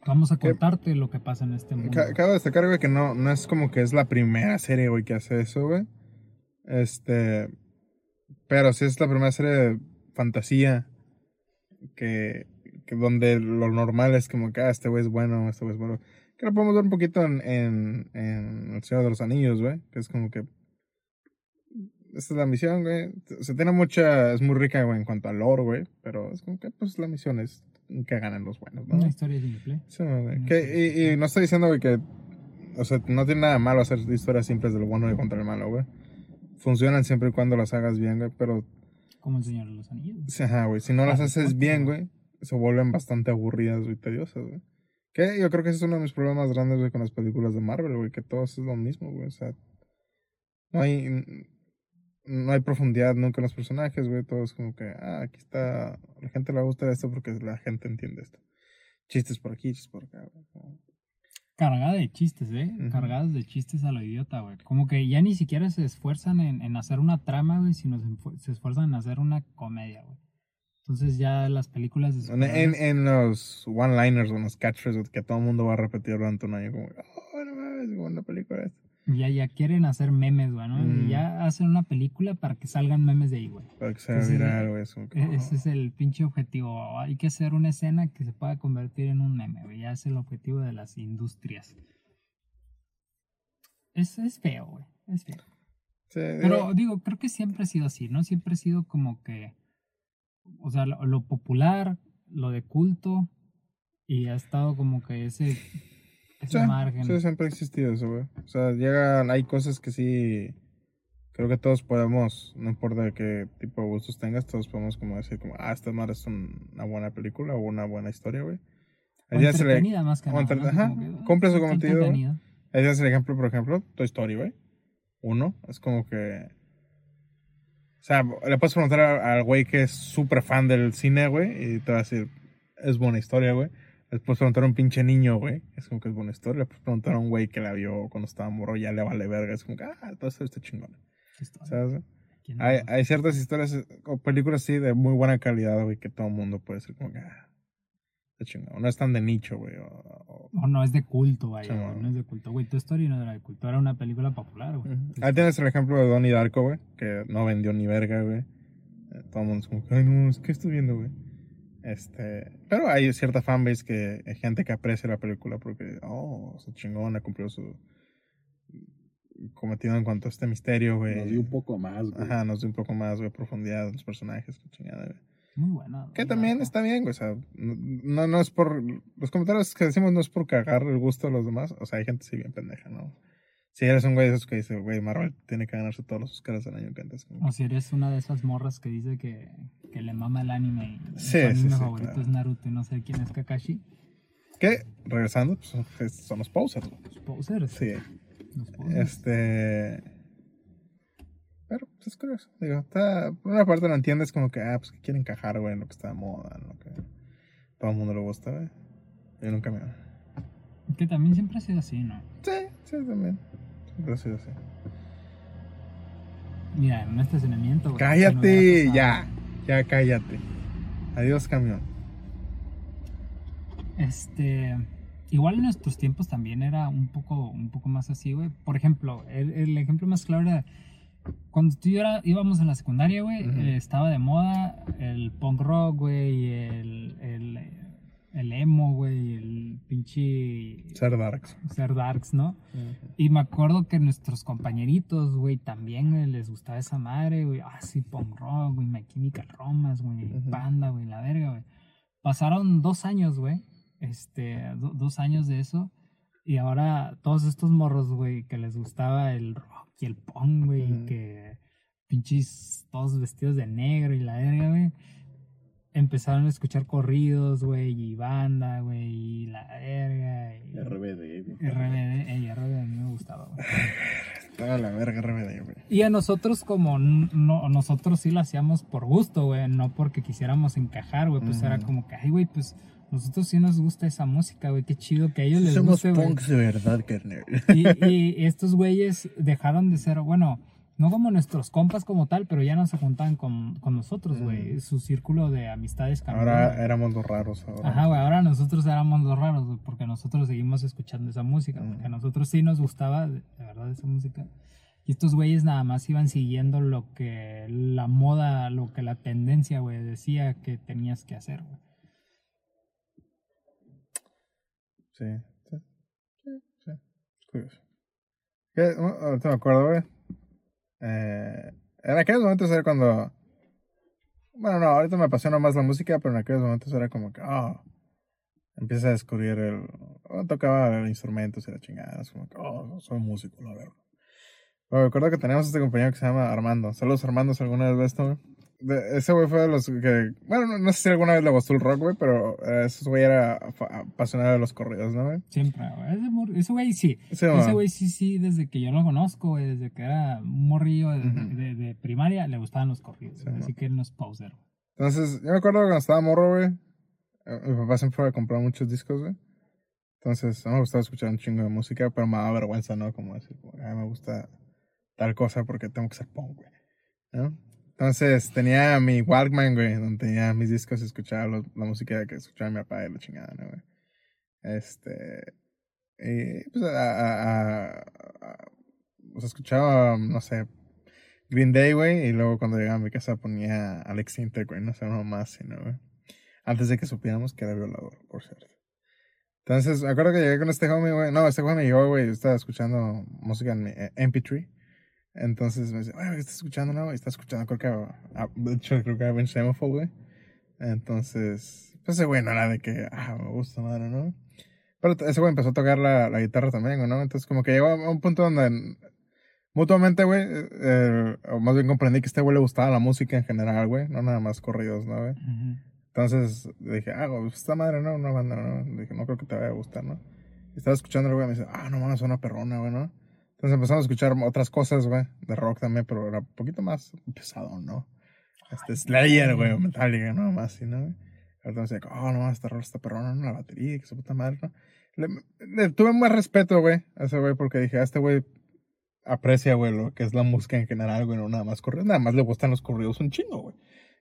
[SPEAKER 2] vamos a contarte lo que pasa en este mundo.
[SPEAKER 1] Ca- Cabe destacar, güey, que no, no es como que es la primera serie, güey, que hace eso, güey. Este. Pero sí es la primera serie de fantasía que, que donde lo normal es como que, ah, este güey es bueno, este güey es bueno. Que lo podemos ver un poquito en, en, en El Señor de los Anillos, güey. Que es como que. Esta es la misión, güey. Se tiene mucha. Es muy rica, güey, en cuanto al lore, güey. Pero es como que, pues, la misión es que ganen los buenos, ¿no?
[SPEAKER 2] Una historia gameplay.
[SPEAKER 1] Sí, güey. Que- y, y no estoy diciendo, güey, que. O sea, no tiene nada malo hacer historias simples del bueno y contra el malo, güey. Funcionan siempre y cuando las hagas bien, güey. Pero,
[SPEAKER 2] Como el Señor de los Anillos.
[SPEAKER 1] ajá, güey. Si no las
[SPEAKER 2] Harry
[SPEAKER 1] haces
[SPEAKER 2] Potter,
[SPEAKER 1] bien,
[SPEAKER 2] güey.
[SPEAKER 1] Se vuelven bastante aburridas y tediosas, güey. Que yo creo que ese es uno de mis problemas grandes, güey, con las películas de Marvel, güey. Que todos es lo mismo, güey. O sea, no hay. No hay profundidad nunca en los personajes, güey. Todo es como que, ah, aquí está. A la gente le gusta esto porque la gente entiende esto. Chistes por aquí, chistes por acá, güey.
[SPEAKER 2] Cargada de chistes, ¿eh?
[SPEAKER 1] Ujú.
[SPEAKER 2] Cargadas de chistes a lo idiota, güey. Como que ya ni siquiera se esfuerzan en, en hacer una trama, güey, sino se, se esfuerzan en hacer una comedia, güey. Entonces ya las películas de
[SPEAKER 1] En, en, los one-liners o en los catchphrases que todo el mundo va a repetir durante un año, como, oh, no mames, una película esta.
[SPEAKER 2] ya, ya quieren hacer memes, güey, ¿no?
[SPEAKER 1] Mm.
[SPEAKER 2] Y ya hacen una película para que salgan memes de ahí, güey.
[SPEAKER 1] Para que sea viral, güey. es como que,
[SPEAKER 2] E-
[SPEAKER 1] oh.
[SPEAKER 2] Ese es el pinche objetivo. Hay que hacer una escena que se pueda convertir en un meme, güey. Ya es el objetivo de las industrias. Es, es feo, güey. Es feo.
[SPEAKER 1] Sí, digo,
[SPEAKER 2] Pero digo, creo que siempre ha sido así, ¿no? Siempre ha sido como que. O sea, lo, lo popular, lo de culto. Y ha estado como que ese. Ese
[SPEAKER 1] sí,
[SPEAKER 2] margen.
[SPEAKER 1] sí, siempre ha existido eso, güey. O sea, llegan, hay cosas que sí, creo que todos podemos, no importa qué tipo de gustos tengas, todos podemos como decir, como, ah, esta madre es un- una buena película o una buena historia, güey. Ya se le-
[SPEAKER 2] más que nada.
[SPEAKER 1] entre-
[SPEAKER 2] ¿no?
[SPEAKER 1] Ajá,
[SPEAKER 2] que, ah,
[SPEAKER 1] cumple su
[SPEAKER 2] está
[SPEAKER 1] cometido. Ese es el ejemplo, por ejemplo, Toy Story, güey. Uno, es como que. O sea, le puedes preguntar al güey que es súper fan del cine, güey, y te va a decir, es buena historia, güey. Le puedes preguntar a un pinche niño, güey, es como que es buena historia. Le puedes preguntar a un güey que la vio cuando estaba morro, ya le vale verga, es como que, ah, todo esto está chingón. ¿Sabes?
[SPEAKER 2] ¿Quién
[SPEAKER 1] Hay, hay ciertas historias o películas así de muy buena calidad, güey, que todo el mundo puede decir como que, ah, No es tan de nicho, güey. o- o-
[SPEAKER 2] O no es de culto, vaya,
[SPEAKER 1] Sí, no.
[SPEAKER 2] no es de culto. Güey, tu story no era de culto, era una película popular, güey.
[SPEAKER 1] Ahí tienes el ejemplo de Donnie Darko, güey, que no vendió ni verga, güey. Eh, Todo el mundo es como, ay, no, ¿qué estoy viendo, güey? Este, pero hay cierta fanbase que hay gente que aprecia la película porque, oh, se chingona, cumplió su cometido en cuanto a este misterio, güey.
[SPEAKER 3] Nos dio un poco más, güey.
[SPEAKER 1] Ajá, nos dio un poco más, güey, profundidad en los personajes, qué chingada, güey.
[SPEAKER 2] Muy buena.
[SPEAKER 1] Que también está bien, güey, o sea, no, no, es por, los comentarios que decimos no es por cagar el gusto de los demás, o sea, hay gente sí bien pendeja, ¿no? Si eres un güey de esos que dice, güey, Marvel tiene que ganarse todos los Oscars del año que antes.
[SPEAKER 2] O si eres una de esas morras que dice que, que le mama el anime y
[SPEAKER 1] Sí,
[SPEAKER 2] su anime
[SPEAKER 1] sí, sí,
[SPEAKER 2] favorito
[SPEAKER 1] claro.
[SPEAKER 2] es Naruto y no sé quién es Kakashi.
[SPEAKER 1] Que, regresando, pues, son, los posers.
[SPEAKER 2] Los posers.
[SPEAKER 1] Sí,
[SPEAKER 2] Los posers.
[SPEAKER 1] este... Pero, pues es curioso. Digo, está... Por una parte lo entiendes como que, ah, pues que quiere encajar, güey, en lo que está de moda, en lo que todo el mundo le gusta, güey. Yo nunca me...
[SPEAKER 2] Que también siempre ha sido así, ¿no?
[SPEAKER 1] Sí, sí, también. Siempre ha sido así.
[SPEAKER 2] Mira, en un estacionamiento. güey,
[SPEAKER 1] Cállate, ya. Ya cállate. Adiós, camión.
[SPEAKER 2] Este. Igual en nuestros tiempos también era un poco, un poco más así, güey. Por ejemplo, el, el ejemplo más claro era cuando tú y yo era- íbamos en la secundaria, güey,
[SPEAKER 1] Ujú.
[SPEAKER 2] eh, estaba de moda el punk rock, güey, el, el, el emo, güey, el pinche
[SPEAKER 1] Ser darks.
[SPEAKER 2] ser darks, ¿no? Y me acuerdo que nuestros compañeritos, güey, también güey, les gustaba esa madre, güey. Ah, sí, punk rock, güey, My Chemical Romance, güey,
[SPEAKER 1] Ujú.
[SPEAKER 2] Panda, güey, la verga, güey. Pasaron dos años, güey, este, do- dos años de eso. Y ahora todos estos morros, güey, que les gustaba el rock y el punk, güey, y
[SPEAKER 1] Ujú.
[SPEAKER 2] que pinches todos vestidos de negro y la verga, güey. Empezaron a escuchar corridos, güey, y banda, güey, y la verga. Y...
[SPEAKER 3] RBD, güey.
[SPEAKER 2] RBD, ey, RBD a mí me gustaba, güey.
[SPEAKER 1] Toda la verga RBD, güey.
[SPEAKER 2] Y a nosotros como no, nosotros sí lo hacíamos por gusto, güey, no porque quisiéramos encajar, güey, pues era como que, ay, güey, pues nosotros sí nos gusta esa música, güey, qué chido que a ellos les
[SPEAKER 1] Somos
[SPEAKER 2] guste, güey.
[SPEAKER 1] punks de verdad, carnal.
[SPEAKER 2] Y, y estos güeyes dejaron de ser, bueno, no como nuestros compas como tal, pero ya no se juntaban con, con nosotros, güey. Su círculo de amistades cambió.
[SPEAKER 1] Ahora
[SPEAKER 2] güey.
[SPEAKER 1] éramos los raros. Ahora.
[SPEAKER 2] Ajá, güey, ahora nosotros éramos los raros, güey, porque nosotros seguimos escuchando esa música,
[SPEAKER 1] Mm.
[SPEAKER 2] porque a nosotros sí nos gustaba, de verdad, esa música. Y estos güeyes nada más iban siguiendo lo que la moda, lo que la tendencia, güey, decía que tenías que hacer, güey.
[SPEAKER 1] Sí, sí, sí, sí. Curioso. Uh, ahorita me acuerdo, güey. Eh, en aquellos momentos era cuando. Bueno, no, ahorita me apasiona más la música, pero en aquellos momentos era como que, oh, empieza a descubrir el. oh, tocaba instrumentos y la chingada. Es como que, oh, soy músico, la verdad. Pero me acuerdo que teníamos este compañero que se llama Armando. Saludos, Armando, si alguna vez ves esto, güey. Ese güey fue de los que. Bueno, no, sé si alguna vez le gustó el rock, güey, pero eh, ese güey era apasionado de los corridos, ¿no, güey?
[SPEAKER 2] Siempre, güey. Ese güey sí.
[SPEAKER 1] Sí,
[SPEAKER 2] Ese güey sí, sí, desde que yo lo conozco, güey, desde que era un morrillo de,
[SPEAKER 1] Ujú.
[SPEAKER 2] de- de primaria, le gustaban los corridos.
[SPEAKER 1] Sí,
[SPEAKER 2] así que él no es pauser. güey.
[SPEAKER 1] Entonces, yo me acuerdo cuando estaba morro, güey. eh, Mi papá siempre fue a comprar muchos discos, güey. Entonces, no me gustaba escuchar un chingo de música, pero me daba vergüenza, ¿no? Como decir, como, "Ay, me gusta tal cosa porque tengo que ser punk, güey. ¿No? Entonces, tenía mi Walkman, güey, donde tenía mis discos y escuchaba la música que escuchaba mi papá y la chingada, ¿no, güey? Este. Y pues, a, a- escuchaba, no sé, Green Day, güey, y luego cuando llegaba a mi casa ponía Alex Sintek, güey, no sé, uno más, sino, güey. Antes de que supiéramos que era violador, por cierto. Entonces, acuerdo que llegué con este homie, güey. No, este homie llegó, güey, yo estaba escuchando música en mi eh, MP3. Entonces me dice, güey, ¿qué estás escuchando, no? Y está escuchando, creo que, a- de hecho, creo que a Ben güey. Entonces, pues ese güey no era de que, ah, me gusta, madre, ¿no? Pero ese güey empezó a tocar la, la guitarra también, güey, ¿no? Entonces, como que llegó a un punto donde mutuamente, güey, eh, eh, o más bien comprendí que a este güey le gustaba la música en general, güey, no nada más corridos, ¿no, güey?
[SPEAKER 2] Ujú.
[SPEAKER 1] Entonces dije, ah, pues esta madre, ¿no? Una banda, ¿no? Dije, no creo que te vaya a gustar, ¿no? Y estaba escuchando el güey me dice, ah, no mames, una perrona, güey, ¿no? Entonces empezamos a escuchar otras cosas, güey, de rock también, pero era un poquito más pesado, ¿no? Este Slayer, güey, Metallica, ¿no? Más ¿no? Ahorita me decía, oh, no, esta rola está perrona, ¿no? La batería, que su puta madre, ¿no? Le, le tuve más respeto, güey, a ese güey, porque dije, a este güey aprecia, güey, lo que es la música en general, güey, no nada más corridos. Nada más le gustan los corridos un chingo, güey.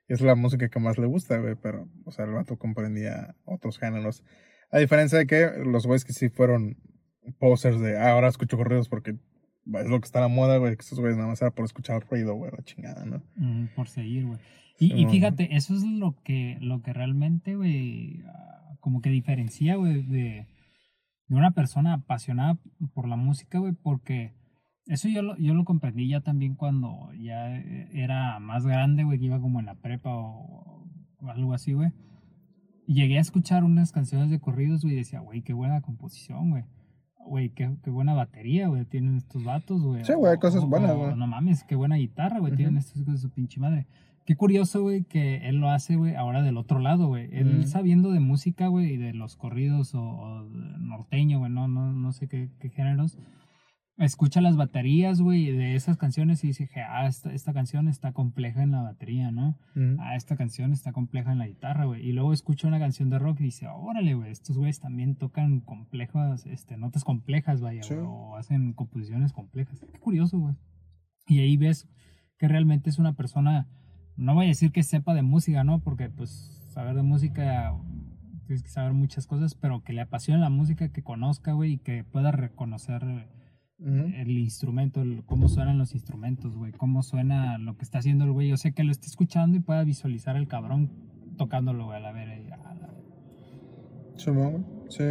[SPEAKER 1] Y es la música que más le gusta, güey, pero, o sea, el vato comprendía otros géneros. A diferencia de que los güeyes que sí fueron posers de, ah, ahora escucho corridos porque es lo que está a la moda, güey, que estos güeyes nada más era por escuchar ruido, güey, la chingada, ¿no?
[SPEAKER 2] Ujú, por seguir, güey. Y,
[SPEAKER 1] Sí,
[SPEAKER 2] y fíjate, eso es lo que, lo que realmente, güey, ah, como que diferencia, güey, de, de una persona apasionada por la música, güey, porque eso yo lo, yo lo comprendí ya también cuando ya eh, era más grande, güey, que iba como en la prepa o, o algo así, güey. Llegué a escuchar unas canciones de corridos, güey, y decía, güey, qué buena composición, güey. Güey, qué, qué buena batería, güey, tienen estos vatos, güey.
[SPEAKER 1] Sí, güey, cosas
[SPEAKER 2] o-
[SPEAKER 1] buenas,
[SPEAKER 2] o,
[SPEAKER 1] güey.
[SPEAKER 2] No mames, qué buena guitarra, güey, tienen estos hijos de su pinche madre. Qué curioso, güey, que él lo hace, güey, ahora del otro lado, güey. Él sabiendo de música, güey, y de los corridos o, o norteño, güey, no, no, no sé qué, qué géneros. Escucha las baterías, güey, de esas canciones y dice, ah, esta, esta canción está compleja en la batería, ¿no? Ah, esta canción está compleja en la guitarra, güey. Y luego escucha una canción de rock y dice, órale, güey, estos güeyes también tocan complejas, este, notas complejas, vaya,
[SPEAKER 1] Sí.
[SPEAKER 2] güey, o hacen composiciones complejas. Qué curioso, güey. Y ahí ves que realmente es una persona, no voy a decir que sepa de música, ¿no? Porque, pues, saber de música, tienes que saber muchas cosas, pero que le apasione la música, que conozca, güey, y que pueda reconocer
[SPEAKER 1] Ujú.
[SPEAKER 2] el instrumento, el- cómo suenan los instrumentos, güey, cómo suena lo que está haciendo el güey. Yo sé que lo está escuchando y pueda visualizar el cabrón tocándolo, güey, a la ver. eh, a la-
[SPEAKER 1] Sí, güey. Sí.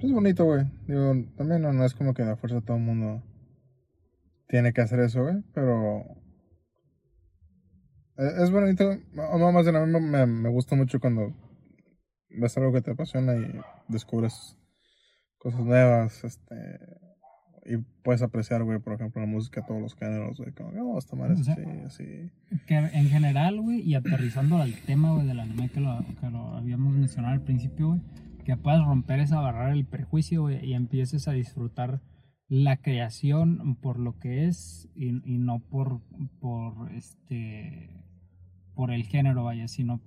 [SPEAKER 1] Es bonito, güey. Digo, también no, no es como que la fuerza todo el mundo tiene que hacer eso, güey. Pero. e- Es bonito. O más bien a mí me, me gusta mucho cuando ves algo que te apasiona y descubres cosas nuevas, este. Y puedes apreciar, güey, por ejemplo, la música, todos los géneros, güey. Como, oh, esta madre
[SPEAKER 2] O sea,
[SPEAKER 1] así, así.
[SPEAKER 2] Que en general, güey, y aterrizando al tema, güey, del anime que lo, que lo habíamos mencionado al principio, güey, que puedas romper esa barrera del prejuicio, güey, y empieces a disfrutar la creación por lo que es y, y no por, por este por el género, vaya, sino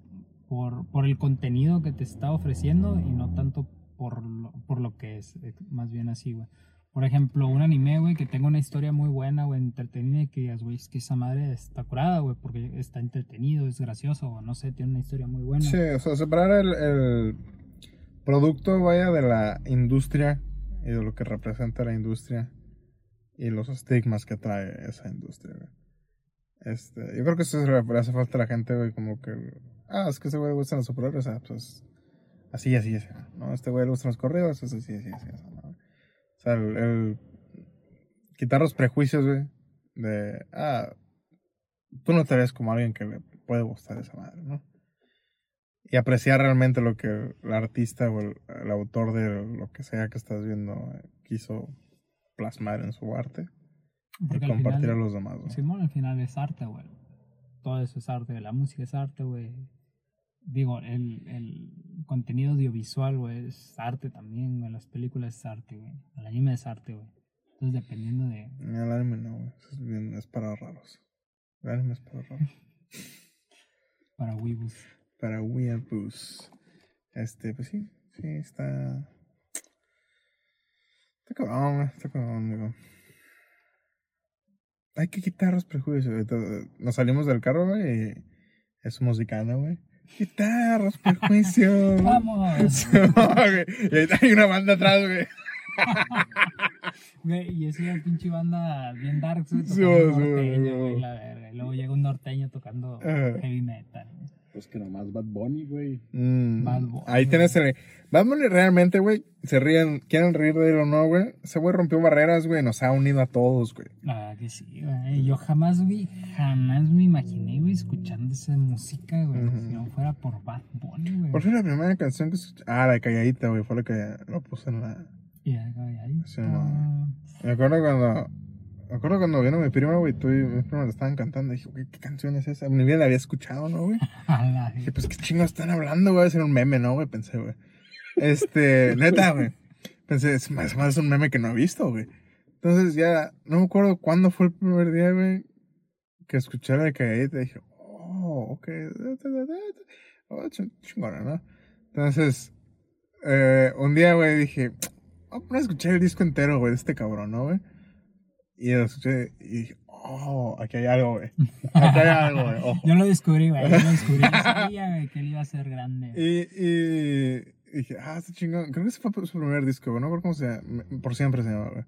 [SPEAKER 2] por, por el contenido que te está ofreciendo y no tanto por lo, por lo que es, eh, más bien así, güey. Por ejemplo, un anime, güey, que tenga una historia muy buena, güey, entretenida y que digas, güey, es que esa madre está curada, güey, porque está entretenido, es gracioso, o no sé, tiene una historia muy buena.
[SPEAKER 1] Sí, o sea, separar el, el producto, vaya, de la industria y de lo que representa la industria y los estigmas que trae esa industria, güey. Este, yo creo que eso le hace falta a la gente, güey, como que, ah, es que ese güey gustan los superhéroes, ah, pues así, así, así, ¿no? Este güey le gustan los corridos, es así, así, así, así, ¿no? O sea, el, el quitar los prejuicios, güey, de, ah, tú no te ves como alguien que le puede gustar esa madre, ¿no? Y apreciar realmente lo que el artista o el, el autor de lo que sea que estás viendo eh, quiso plasmar en su arte
[SPEAKER 2] Porque
[SPEAKER 1] y compartir
[SPEAKER 2] final-
[SPEAKER 1] a los demás, güey.
[SPEAKER 2] Simón, al final es arte, güey. Todo eso es arte, la música es arte, güey. Digo, el, el contenido audiovisual, güey, es arte también, güey. Las películas es arte, güey. El anime es arte, güey. Entonces, dependiendo de...
[SPEAKER 1] El anime no, güey. Es, bien- es para raros. El anime es para raros.
[SPEAKER 2] Para weebus.
[SPEAKER 1] para weeaboos. Este, pues sí, sí, está. Está cabrón, está cabrón, digo. Hay que quitar los prejuicios. Nos salimos del carro, güey, y es musicana, güey. Quitar los prejuicios.
[SPEAKER 2] ¡Vamos!
[SPEAKER 1] Hay una banda atrás, güey.
[SPEAKER 2] Y es una pinche banda bien dark, tocando
[SPEAKER 1] sí,
[SPEAKER 2] norteño, güey, la verga. Y luego llega un norteño tocando
[SPEAKER 1] Ajá.
[SPEAKER 2] heavy metal.
[SPEAKER 3] Pues que nomás Bad Bunny, güey.
[SPEAKER 1] Mm,
[SPEAKER 2] Bad Bunny.
[SPEAKER 1] ahí tienes el. Bad Bunny realmente, güey, se ríen, quieren reír de él o no, güey. Ese güey rompió barreras, güey, nos ha unido a todos, güey.
[SPEAKER 2] La verdad que sí, güey. Yo jamás, güey, jamás me imaginé, güey, escuchando esa música, güey. Si no fuera por Bad Bunny, güey.
[SPEAKER 1] ¿Cuál fue la primera canción que escuché? Ah, la de Calladita, güey, fue la que lo puse en la.
[SPEAKER 2] Y güey, ahí.
[SPEAKER 1] Sí, no. Me acuerdo cuando. Me acuerdo cuando vino mi prima, güey, tú y mi prima le estaban cantando. Dije, güey, ¿qué canción es esa? Ni bien la había escuchado, ¿no, güey? Dije, pues, ¿qué chingos están hablando, güey? Es un meme, ¿no, güey? Pensé, güey. Este, neta, güey. Pensé, es más, es más un meme que no he visto, güey. Entonces ya, no me acuerdo cuándo fue el primer día, güey, que escuché la de Calladita. Dije, oh, ok. Oh, ch- chingona, ¿no? Entonces, eh, un día, güey, dije, voy a poner a escuchar el disco entero, güey, de este cabrón, ¿no, güey? Y lo escuché y dije, oh, aquí hay algo, güey. Aquí hay algo, güey. Ojo.
[SPEAKER 2] Yo lo descubrí, güey. Yo lo descubrí. Yo sabía, güey, que él iba a ser grande.
[SPEAKER 1] Y, y dije, ah, está chingón. Creo que ese fue su primer disco, güey. No recuerdo cómo se llama. Por siempre se llama, güey.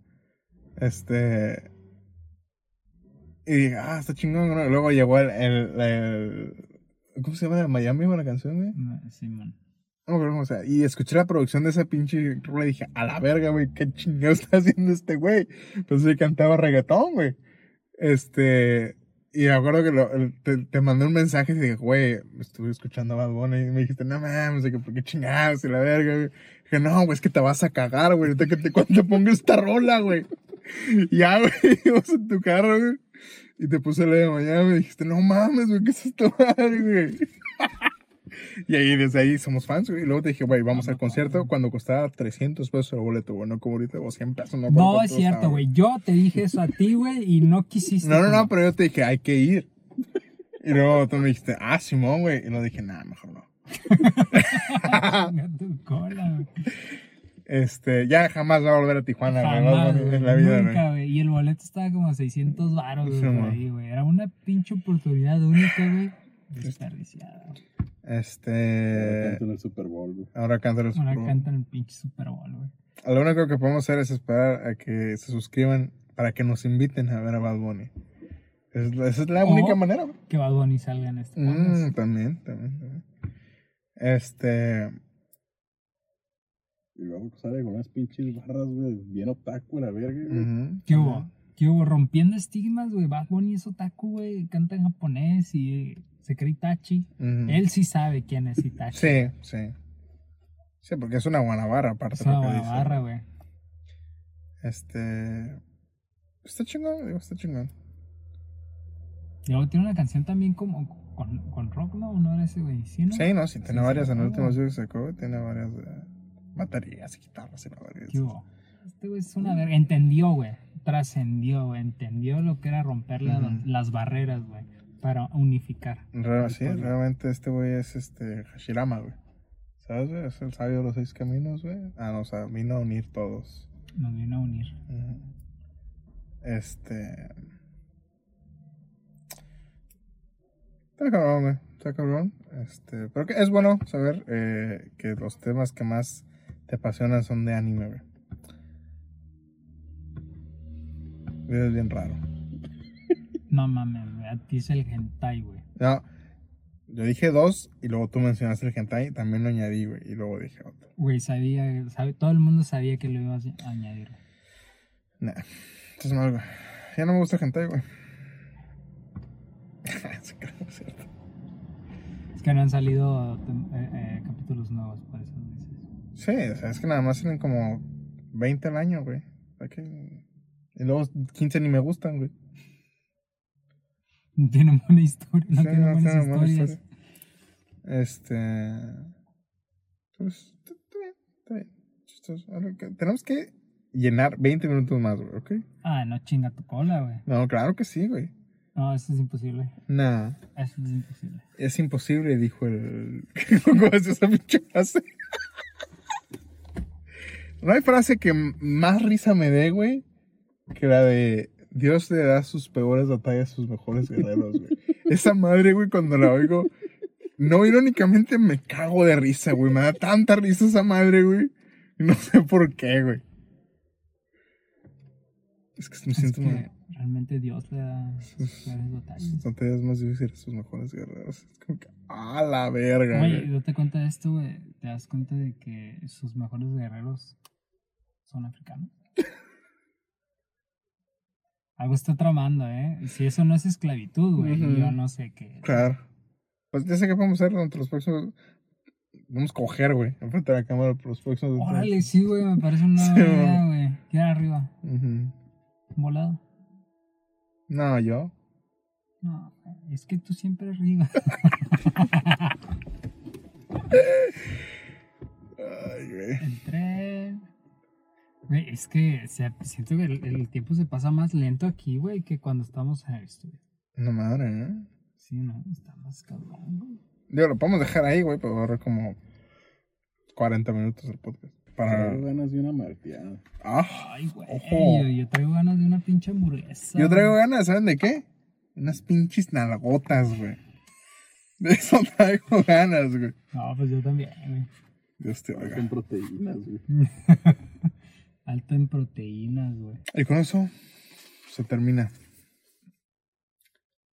[SPEAKER 1] Este. Y dije, ah, está chingón. luego llegó el, el, el- ¿Cómo se llama? Miami, la canción, güey.
[SPEAKER 2] Simón.
[SPEAKER 1] No me acuerdo cómo se llama. Y escuché la producción de esa pinche rola y dije, a la verga, güey, qué chingón está haciendo este güey. Entonces cantaba reggaetón, güey. Este. Y me acuerdo que te, te mandé un mensaje y dije, güey, estuve escuchando a Bad Bunny y me dijiste, no mames, que por qué chingados y la verga, güey. Dije, no, güey, es que te vas a cagar, güey, ahorita que te, te pongo esta rola, güey. Ya, güey, íbamos en tu carro, güey. Y te puse la de mañana y me dijiste, no mames, güey, ¿qué es madre, güey? Y ahí, desde ahí somos fans, güey. Y luego te dije, güey, vamos al concierto cuando costaba 300 pesos el boleto, güey, no como ahorita, o 100 pesos. No,
[SPEAKER 2] No, es cierto, güey. Yo te dije eso a ti, güey, y no quisiste.
[SPEAKER 1] No, no, no, pero yo te dije, hay que ir. Y luego tú me dijiste, ah, Simón, güey. Y luego dije, nah, mejor no.
[SPEAKER 2] Tu cola.
[SPEAKER 1] Este, ya jamás va a volver a Tijuana, güey.
[SPEAKER 2] Jamás, güey,
[SPEAKER 1] en la vida,
[SPEAKER 2] nunca, güey. Y el boleto estaba como a 600 baros,
[SPEAKER 1] Sí,
[SPEAKER 2] güey. Era una pinche oportunidad única, güey. Desperdiciada.
[SPEAKER 1] Este,
[SPEAKER 3] Canta en el Super Bowl, güey.
[SPEAKER 1] ahora canta los
[SPEAKER 2] Ahora cantan el pinche Super Bowl, güey.
[SPEAKER 1] Lo único que podemos hacer es esperar a que se suscriban para que nos inviten a ver a Bad Bunny. Es- esa es la
[SPEAKER 2] O-
[SPEAKER 1] única manera, güey.
[SPEAKER 2] Que Bad Bunny salga en este podcast.
[SPEAKER 1] Mm, también, también, también. Este,
[SPEAKER 3] Y luego sale con unas pinches barras, güey, bien otaku, la verga, güey.
[SPEAKER 2] ¿Qué hubo? ¿Qué hubo? Rompiendo estigmas, güey. Bad Bunny es otaku, güey. Canta en japonés y se cree Itachi. Él sí sabe quién es Itachi.
[SPEAKER 1] Sí, sí. Sí, porque es una guanabarra, aparte
[SPEAKER 2] Es
[SPEAKER 1] de
[SPEAKER 2] una
[SPEAKER 1] lo que
[SPEAKER 2] buena
[SPEAKER 1] dice.
[SPEAKER 2] barra, güey.
[SPEAKER 1] Este. Está chingón, digo, está chingón.
[SPEAKER 2] Y luego tiene una canción también como con, con rock, ¿no? ¿No era ese, güey? ¿Sí, no?
[SPEAKER 1] Sí, no, sí, tiene
[SPEAKER 2] Sí,
[SPEAKER 1] varias en el último disco que sacó, tiene varias eh, baterías y guitarras y la verga.
[SPEAKER 2] ¿Qué hubo? Este güey es una verga. Entendió, güey. Trascendió, güey. Entendió lo que era romper las barreras, güey. Para unificar.
[SPEAKER 1] Sí, realmente este güey es este Hashirama, güey. ¿Sabes, güey? Es el sabio de los seis caminos, güey. Ah, no, o sea, vino a unir todos.
[SPEAKER 2] Nos vino a unir.
[SPEAKER 1] Este. Está cabrón, güey. Está cabrón. Este. Pero que es bueno saber eh, que los temas que más te apasionan son de anime. Güey, Es bien raro.
[SPEAKER 2] No mames. A ti es el hentai, güey.
[SPEAKER 1] No. Yo dije dos y luego tú mencionaste el hentai, también lo añadí, güey. Y luego dije otro.
[SPEAKER 2] Güey, sabía, sabe- todo el mundo sabía que lo ibas a añadir.
[SPEAKER 1] Nah. Estás mal, güey. Ya no me gusta el hentai, güey. Que es.
[SPEAKER 2] Es que no han salido eh, eh, capítulos nuevos, por eso dices.
[SPEAKER 1] Sí, o sea, es que nada más tienen como 20 al año, güey. O sea que- Y luego 15 ni me gustan, güey.
[SPEAKER 2] No tiene buena historia. No
[SPEAKER 1] Sí,
[SPEAKER 2] tiene
[SPEAKER 1] no
[SPEAKER 2] buenas
[SPEAKER 1] buena
[SPEAKER 2] historias.
[SPEAKER 1] historia. Este. Pues, está bien, está bien. Chistoso. Tenemos que llenar 20 minutos más, güey, ¿ok?
[SPEAKER 2] Ah, no chinga tu cola, güey.
[SPEAKER 1] No, claro que sí, güey.
[SPEAKER 2] No, eso es imposible.
[SPEAKER 1] Nah,
[SPEAKER 2] Eso es imposible.
[SPEAKER 1] es imposible, dijo el. ¿Cómo es esa pinche frase? No hay frase que más risa me dé, güey, que la de Dios le da sus peores batallas a sus mejores guerreros, güey. Esa madre, güey, cuando la oigo, no irónicamente me cago de risa, güey. Me da tanta risa esa madre, güey. No sé por qué, güey. Es que me
[SPEAKER 2] Es
[SPEAKER 1] siento
[SPEAKER 2] que
[SPEAKER 1] mal.
[SPEAKER 2] realmente Dios le da sus peores batallas.
[SPEAKER 1] Sus batallas más difíciles, sus mejores guerreros. Es como que, ¡ah, la verga!
[SPEAKER 2] Oye,
[SPEAKER 1] güey.
[SPEAKER 2] date cuenta de esto, güey. Te das cuenta de que sus mejores guerreros son africanos. Algo está tramando, ¿eh? Si eso no es esclavitud, güey, yo no sé qué.
[SPEAKER 1] Claro. Pues ya sé qué podemos hacer durante los próximos. Vamos a coger, güey, enfrente de la cámara por los próximos.
[SPEAKER 2] Órale, sí, güey, me parece una
[SPEAKER 1] Sí,
[SPEAKER 2] idea, güey. Queda arriba, volado.
[SPEAKER 1] No, yo.
[SPEAKER 2] No, es que tú siempre arriba.
[SPEAKER 1] Ay, güey.
[SPEAKER 2] El tren. Güey, es que se- siento que el, el tiempo se pasa más lento aquí, güey, que cuando estamos en el estudio.
[SPEAKER 1] Una madre, ¿eh?
[SPEAKER 2] Sí, no, está más cabrón, güey.
[SPEAKER 1] Digo, lo podemos dejar ahí, güey, pero va a durar como 40 minutos el podcast. Para.
[SPEAKER 3] Tengo ganas de una martiana.
[SPEAKER 1] Ah,
[SPEAKER 2] Ay, güey. Yo, yo traigo ganas de una pinche hamburguesa.
[SPEAKER 1] yo traigo
[SPEAKER 2] güey.
[SPEAKER 1] ganas, ¿saben de qué? Unas pinches nalgotas, güey. De eso traigo ganas, güey.
[SPEAKER 2] No, pues yo también, güey.
[SPEAKER 1] Dios te oiga.
[SPEAKER 3] en proteínas, güey.
[SPEAKER 2] Alto en proteínas, güey.
[SPEAKER 1] Y con eso se termina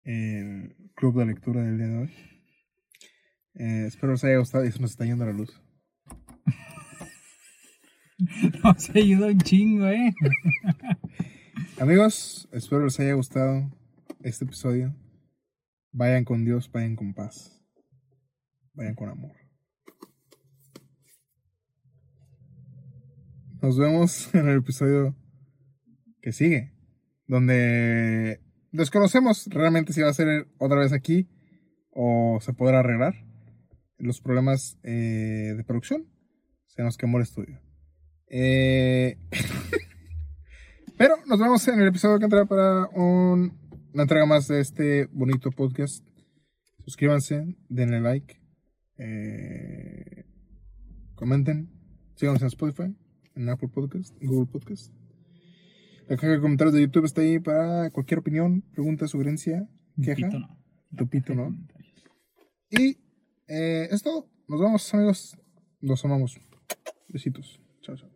[SPEAKER 1] el club de lectura del día de hoy. Eh, espero les haya gustado y se nos está yendo la luz.
[SPEAKER 2] Nos ayuda un chingo, eh.
[SPEAKER 1] Amigos, espero les haya gustado este episodio. Vayan con Dios, vayan con paz. Vayan con amor. Nos vemos en el episodio que sigue, donde desconocemos realmente si va a ser otra vez aquí o se podrá arreglar los problemas eh, de producción. Se nos quemó el estudio. Eh, pero nos vemos en el episodio que entrará para un- una entrega más de este bonito podcast. Suscríbanse, denle like, eh, comenten, síganos en Spotify, en Apple Podcast, en Google Podcast. La caja de comentarios de YouTube está ahí para cualquier opinión, pregunta, sugerencia, queja.
[SPEAKER 2] No.
[SPEAKER 1] Tupito, ¿no? Y eh, es todo. Nos vemos, amigos. Los amamos. Besitos. Chao, chao.